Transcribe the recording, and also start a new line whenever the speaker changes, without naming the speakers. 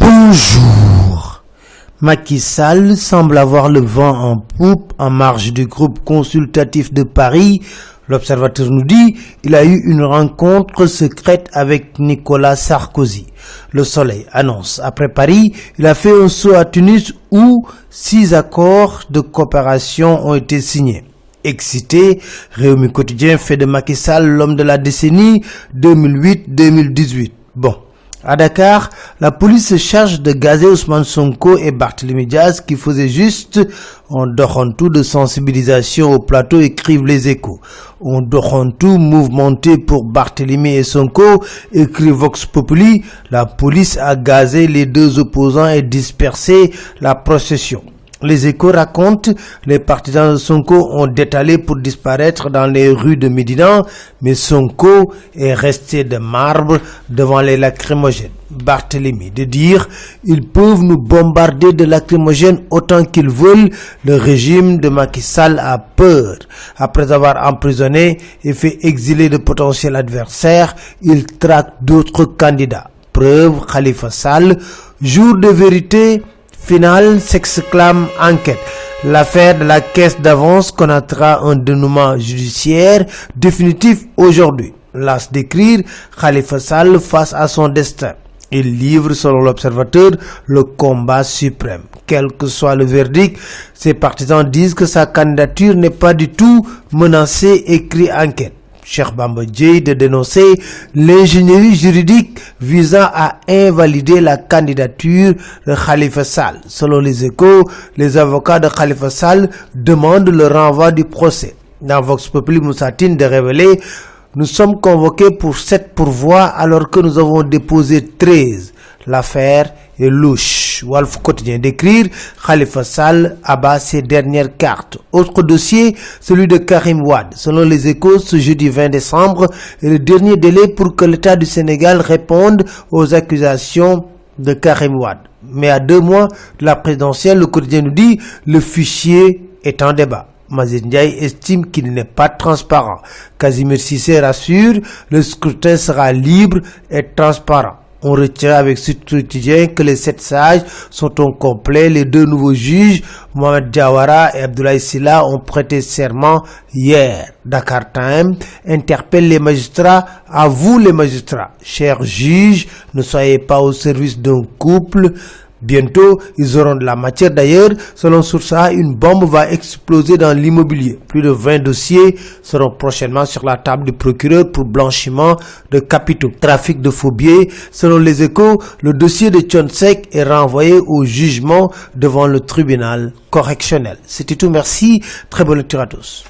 Bonjour. Macky Sall semble avoir le vent en poupe en marge du groupe consultatif de Paris. L'observateur nous dit il a eu une rencontre secrète avec Nicolas Sarkozy. Le Soleil annonce après Paris, il a fait un saut à Tunis où six accords de coopération ont été signés. Excité, Réumi Quotidien fait de Macky Sall l'homme de la décennie 2008-2018. Bon, à Dakar, la police se charge de gazer Ousmane Sonko et Barthélémy Diaz qui faisaient juste un tout de sensibilisation au plateau, écrivent les échos. Un tout mouvementé pour Barthélémy et Sonko, écrit Vox Populi, la police a gazé les deux opposants et dispersé la procession. Les échos racontent, les partisans de Sonko ont détalé pour disparaître dans les rues de Médina, mais Sonko est resté de marbre devant les lacrymogènes. Barthélemy de dire, ils peuvent nous bombarder de lacrymogènes autant qu'ils veulent, le régime de Macky Sall a peur. Après avoir emprisonné et fait exiler de potentiels adversaires, il traque d'autres candidats. Preuve, Khalifa Sall, jour de vérité, Final s'exclame enquête. L'affaire de la caisse d'avance connaîtra un dénouement judiciaire définitif aujourd'hui. Las d'écrire Khalifa Sall face à son destin. Il livre, selon l'observateur, le combat suprême. Quel que soit le verdict, ses partisans disent que sa candidature n'est pas du tout menacée, écrit enquête. Cheikh Bamba de dénoncer l'ingénierie juridique visant à invalider la candidature de Khalifa Sall. Selon les échos, les avocats de Khalifa Sall demandent le renvoi du procès. Dans Vox Populi Moussatine de révéler nous sommes convoqués pour sept pourvois alors que nous avons déposé 13. L'affaire est louche. Wolf quotidien d'écrire, Khalifa Sall abat ses dernières cartes. Autre dossier, celui de Karim Wad. Selon les échos, ce jeudi 20 décembre est le dernier délai pour que l'État du Sénégal réponde aux accusations de Karim Wad. Mais à deux mois de la présidentielle, le quotidien nous dit, le fichier est en débat. Mazet Ndiaye estime qu'il n'est pas transparent. Casimir Sissé rassure, le scrutin sera libre et transparent. On retient avec ce quotidien que les sept sages sont au complet. Les deux nouveaux juges, Mohamed Diawara et Abdoulaye Silla, ont prêté serment hier. Dakar Time interpelle les magistrats. À vous les magistrats, chers juges, ne soyez pas au service d'un couple Bientôt, ils auront de la matière. D'ailleurs, selon Source une bombe va exploser dans l'immobilier. Plus de 20 dossiers seront prochainement sur la table du procureur pour blanchiment de capitaux. Trafic de faux. Selon les échos, le dossier de Chonsek est renvoyé au jugement devant le tribunal correctionnel. C'était tout. Merci. Très bonne lecture à tous.